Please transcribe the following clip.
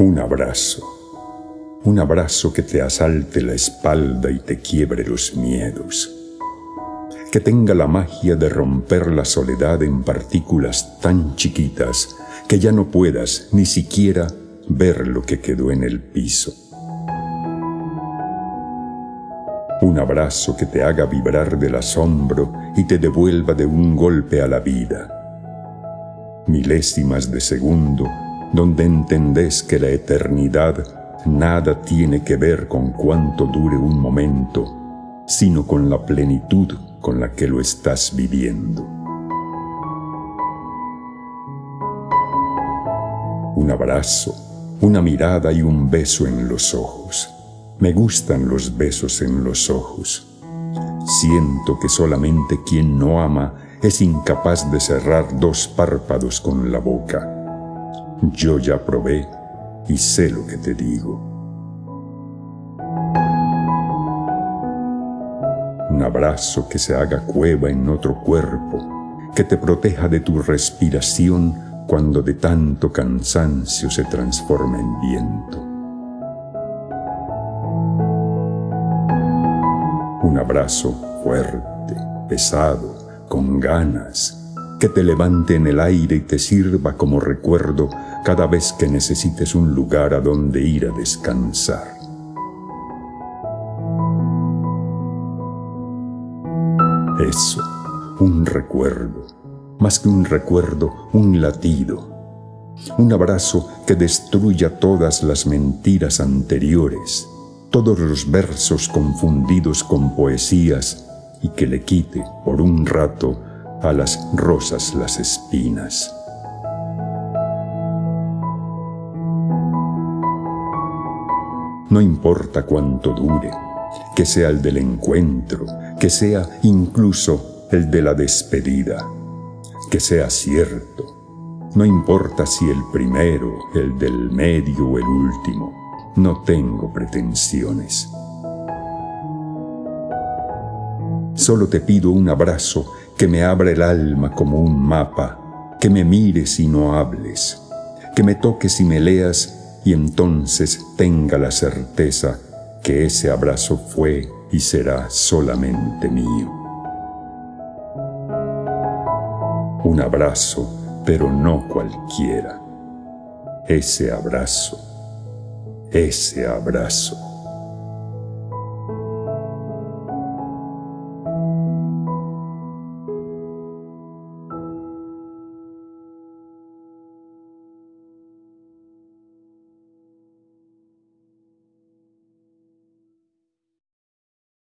Un abrazo, un abrazo que te asalte la espalda y te quiebre los miedos, que tenga la magia de romper la soledad en partículas tan chiquitas que ya no puedas ni siquiera ver lo que quedó en el piso. Un abrazo que te haga vibrar del asombro y te devuelva de un golpe a la vida. Milésimas de segundo donde entendés que la eternidad nada tiene que ver con cuánto dure un momento, sino con la plenitud con la que lo estás viviendo. Un abrazo, una mirada y un beso en los ojos. Me gustan los besos en los ojos. Siento que solamente quien no ama es incapaz de cerrar dos párpados con la boca yo ya probé y sé lo que te digo. Un abrazo que se haga cueva en otro cuerpo, que te proteja de tu respiración cuando de tanto cansancio se transforma en viento. Un abrazo fuerte, pesado, con ganas, que te levante en el aire y te sirva como recuerdo cada vez que necesites un lugar a donde ir a descansar. Eso, un recuerdo, más que un recuerdo, un latido, un abrazo que destruya todas las mentiras anteriores, todos los versos confundidos con poesías y que le quite por un rato a las rosas las espinas. No importa cuánto dure, que sea el del encuentro, que sea incluso el de la despedida, que sea cierto. No importa si el primero, el del medio o el último, no tengo pretensiones. Solo te pido un abrazo que me abra el alma como un mapa, que me mires y no hables, que me toques y me leas y entonces tenga la certeza que ese abrazo fue y será solamente mío. Un abrazo, pero no cualquiera. Ese abrazo, ese abrazo.